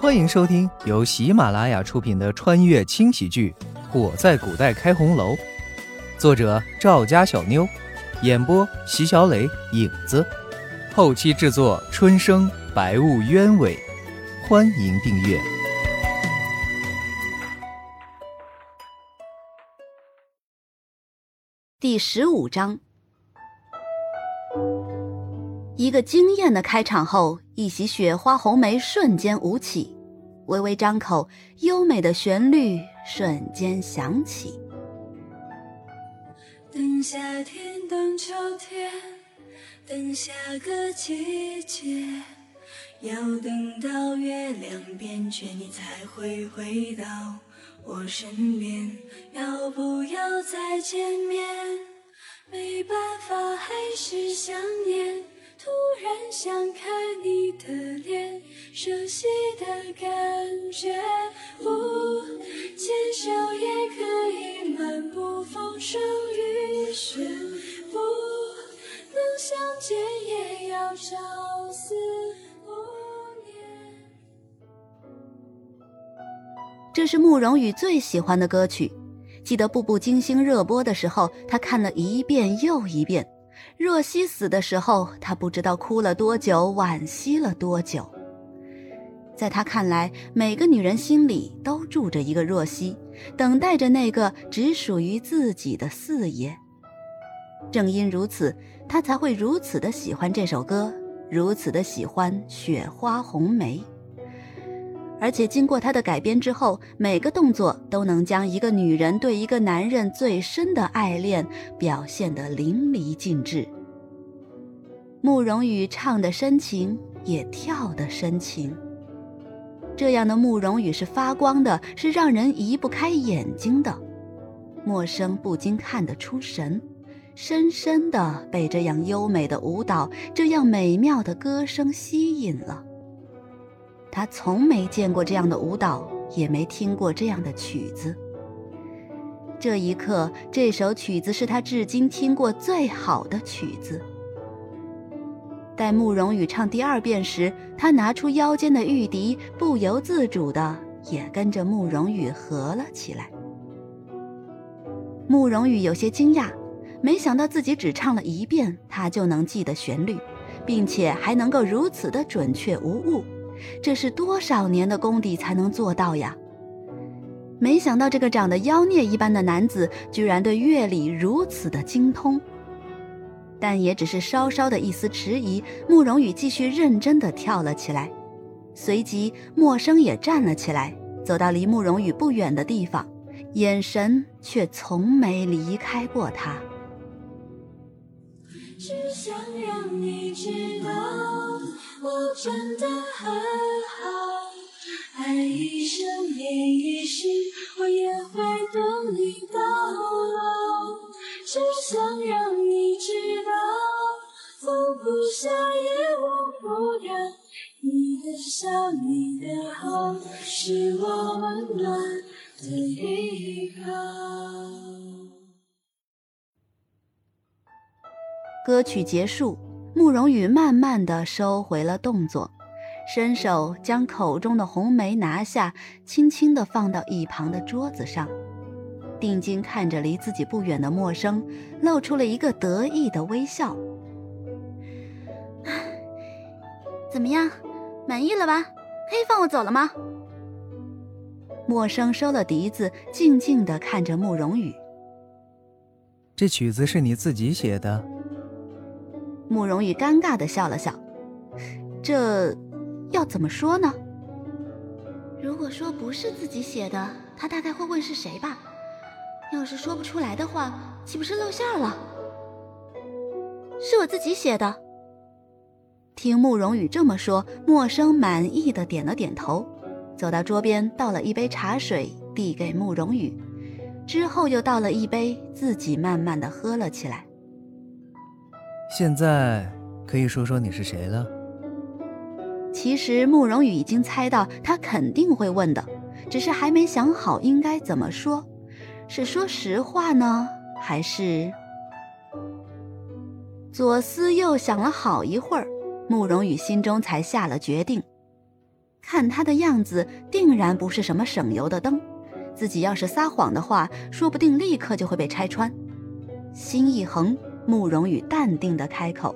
欢迎收听由喜马拉雅出品的穿越轻喜剧《我在古代开红楼》，作者赵家小妞，演播席小磊、影子，后期制作春生、白雾鸢尾。欢迎订阅第十五章。一个惊艳的开场后，一袭雪花红梅瞬间舞起，微微张口，优美的旋律瞬间响起。等夏天，等秋天，等下个季节，要等到月亮变缺，你才会回到我身边。要不要再见面？没办法，还是想念。突然想看你的脸，熟悉的感觉，不牵手也可以漫步风霜雨雪，不能相见也要朝思暮念。这是慕容羽最喜欢的歌曲，记得《步步惊心》热播的时候，他看了一遍又一遍。若曦死的时候，他不知道哭了多久，惋惜了多久。在他看来，每个女人心里都住着一个若曦，等待着那个只属于自己的四爷。正因如此，他才会如此的喜欢这首歌，如此的喜欢《雪花红梅》。而且经过他的改编之后，每个动作都能将一个女人对一个男人最深的爱恋表现得淋漓尽致。慕容羽唱的深情，也跳的深情。这样的慕容羽是发光的，是让人移不开眼睛的。默生不禁看得出神，深深的被这样优美的舞蹈、这样美妙的歌声吸引了。他从没见过这样的舞蹈，也没听过这样的曲子。这一刻，这首曲子是他至今听过最好的曲子。待慕容羽唱第二遍时，他拿出腰间的玉笛，不由自主的也跟着慕容羽合了起来。慕容羽有些惊讶，没想到自己只唱了一遍，他就能记得旋律，并且还能够如此的准确无误。这是多少年的功底才能做到呀？没想到这个长得妖孽一般的男子，居然对乐理如此的精通。但也只是稍稍的一丝迟疑，慕容羽继续认真的跳了起来。随即，默生也站了起来，走到离慕容羽不远的地方，眼神却从没离开过他。只想让你知道。真的很好，爱一生恋一世，我也会等你到老。只想让你知道，放不下也忘不掉，你的笑，你的好，是我温暖的依靠。歌曲结束。慕容羽慢慢的收回了动作，伸手将口中的红梅拿下，轻轻的放到一旁的桌子上，定睛看着离自己不远的陌生，露出了一个得意的微笑。怎么样，满意了吧？可以放我走了吗？陌生收了笛子，静静的看着慕容羽。这曲子是你自己写的？慕容羽尴尬的笑了笑，这要怎么说呢？如果说不是自己写的，他大概会问是谁吧。要是说不出来的话，岂不是露馅了？是我自己写的。听慕容羽这么说，默生满意的点了点头，走到桌边倒了一杯茶水递给慕容羽，之后又倒了一杯，自己慢慢的喝了起来。现在可以说说你是谁了。其实慕容羽已经猜到他肯定会问的，只是还没想好应该怎么说，是说实话呢，还是……左思右想了好一会儿，慕容羽心中才下了决定。看他的样子，定然不是什么省油的灯。自己要是撒谎的话，说不定立刻就会被拆穿。心一横，慕容羽淡定的开口：“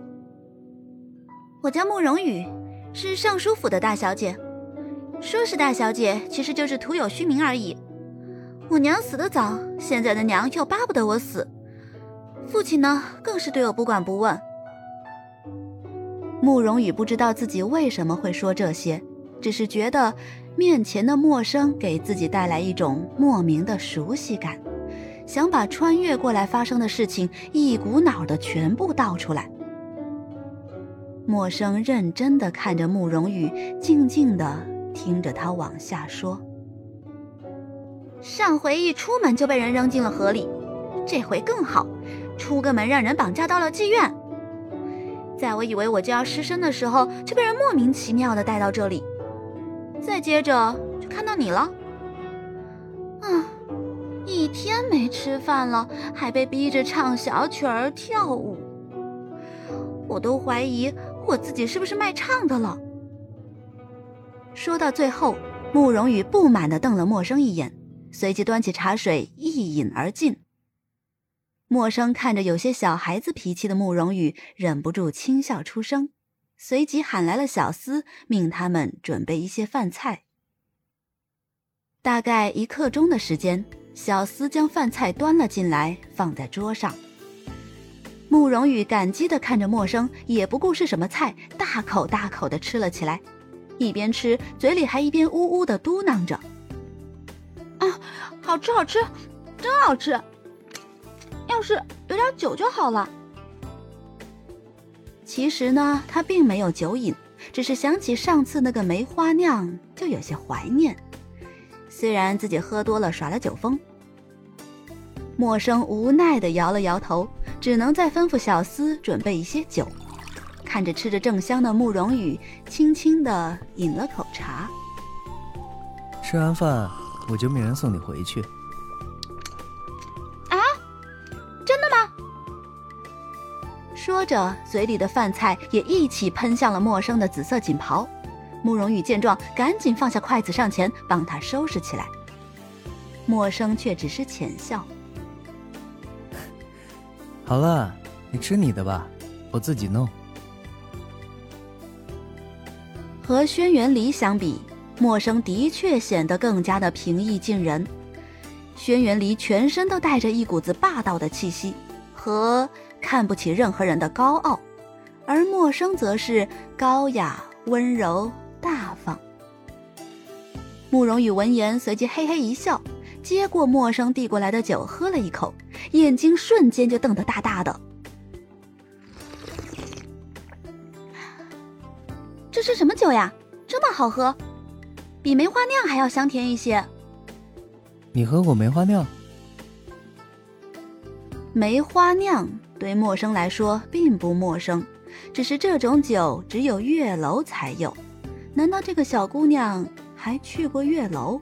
我叫慕容羽，是尚书府的大小姐。说是大小姐，其实就是徒有虚名而已。我娘死得早，现在的娘又巴不得我死，父亲呢，更是对我不管不问。”慕容羽不知道自己为什么会说这些，只是觉得面前的陌生给自己带来一种莫名的熟悉感，想把穿越过来发生的事情一股脑的全部倒出来。陌生认真的看着慕容羽，静静的听着他往下说：“上回一出门就被人扔进了河里，这回更好，出个门让人绑架到了妓院。”在我以为我就要失身的时候，就被人莫名其妙的带到这里，再接着就看到你了。天没吃饭了，还被逼着唱小曲儿跳舞，我都怀疑我自己是不是卖唱的了。说到最后，慕容羽不满的瞪了陌生一眼，随即端起茶水一饮而尽。陌生看着有些小孩子脾气的慕容羽，忍不住轻笑出声，随即喊来了小厮，命他们准备一些饭菜。大概一刻钟的时间，小厮将饭菜端了进来，放在桌上。慕容羽感激的看着陌生，也不顾是什么菜，大口大口的吃了起来，一边吃嘴里还一边呜呜的嘟囔着：“啊，好吃好吃，真好吃。”要是有点酒就好了。其实呢，他并没有酒瘾，只是想起上次那个梅花酿，就有些怀念。虽然自己喝多了，耍了酒疯。陌生无奈的摇了摇头，只能再吩咐小厮准备一些酒。看着吃着正香的慕容羽，轻轻的饮了口茶。吃完饭，我就命人送你回去。啊，真的吗说着，嘴里的饭菜也一起喷向了陌生的紫色锦袍。慕容羽见状，赶紧放下筷子上前帮他收拾起来。莫生却只是浅笑：“ 好了，你吃你的吧，我自己弄。”和轩辕离相比，莫生的确显得更加的平易近人。轩辕离全身都带着一股子霸道的气息，和。看不起任何人的高傲，而莫生则是高雅、温柔、大方。慕容羽闻言，随即嘿嘿一笑，接过陌生递过来的酒，喝了一口，眼睛瞬间就瞪得大大的。这是什么酒呀？这么好喝，比梅花酿还要香甜一些。你喝过梅花酿？梅花酿。对陌生来说并不陌生，只是这种酒只有月楼才有。难道这个小姑娘还去过月楼？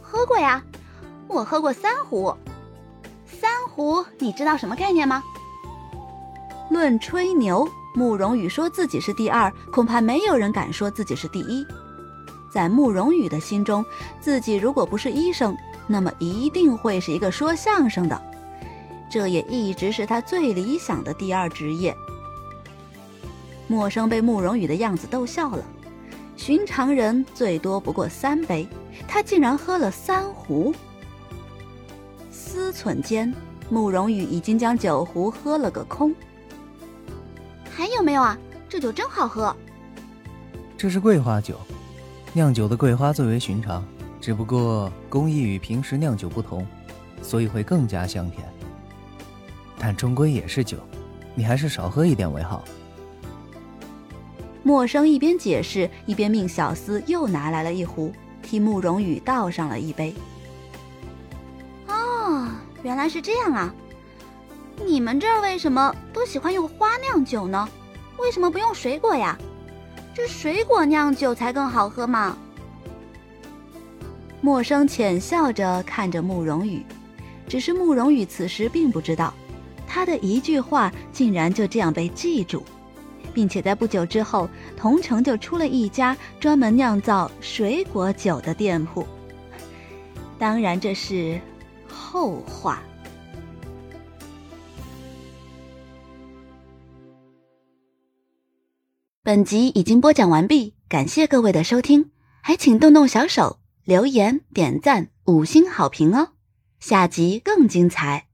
喝过呀，我喝过三壶。三壶，你知道什么概念吗？论吹牛，慕容羽说自己是第二，恐怕没有人敢说自己是第一。在慕容羽的心中，自己如果不是医生，那么一定会是一个说相声的。这也一直是他最理想的第二职业。陌生被慕容羽的样子逗笑了，寻常人最多不过三杯，他竟然喝了三壶。思忖间，慕容羽已经将酒壶喝了个空。还有没有啊？这酒真好喝。这是桂花酒，酿酒的桂花最为寻常，只不过工艺与平时酿酒不同，所以会更加香甜。但终归也是酒，你还是少喝一点为好。陌生一边解释，一边命小厮又拿来了一壶，替慕容羽倒上了一杯。哦，原来是这样啊！你们这儿为什么都喜欢用花酿酒呢？为什么不用水果呀？这水果酿酒才更好喝嘛！默生浅笑着看着慕容羽，只是慕容羽此时并不知道。他的一句话竟然就这样被记住，并且在不久之后，同城就出了一家专门酿造水果酒的店铺。当然，这是后话。本集已经播讲完毕，感谢各位的收听，还请动动小手留言、点赞、五星好评哦！下集更精彩。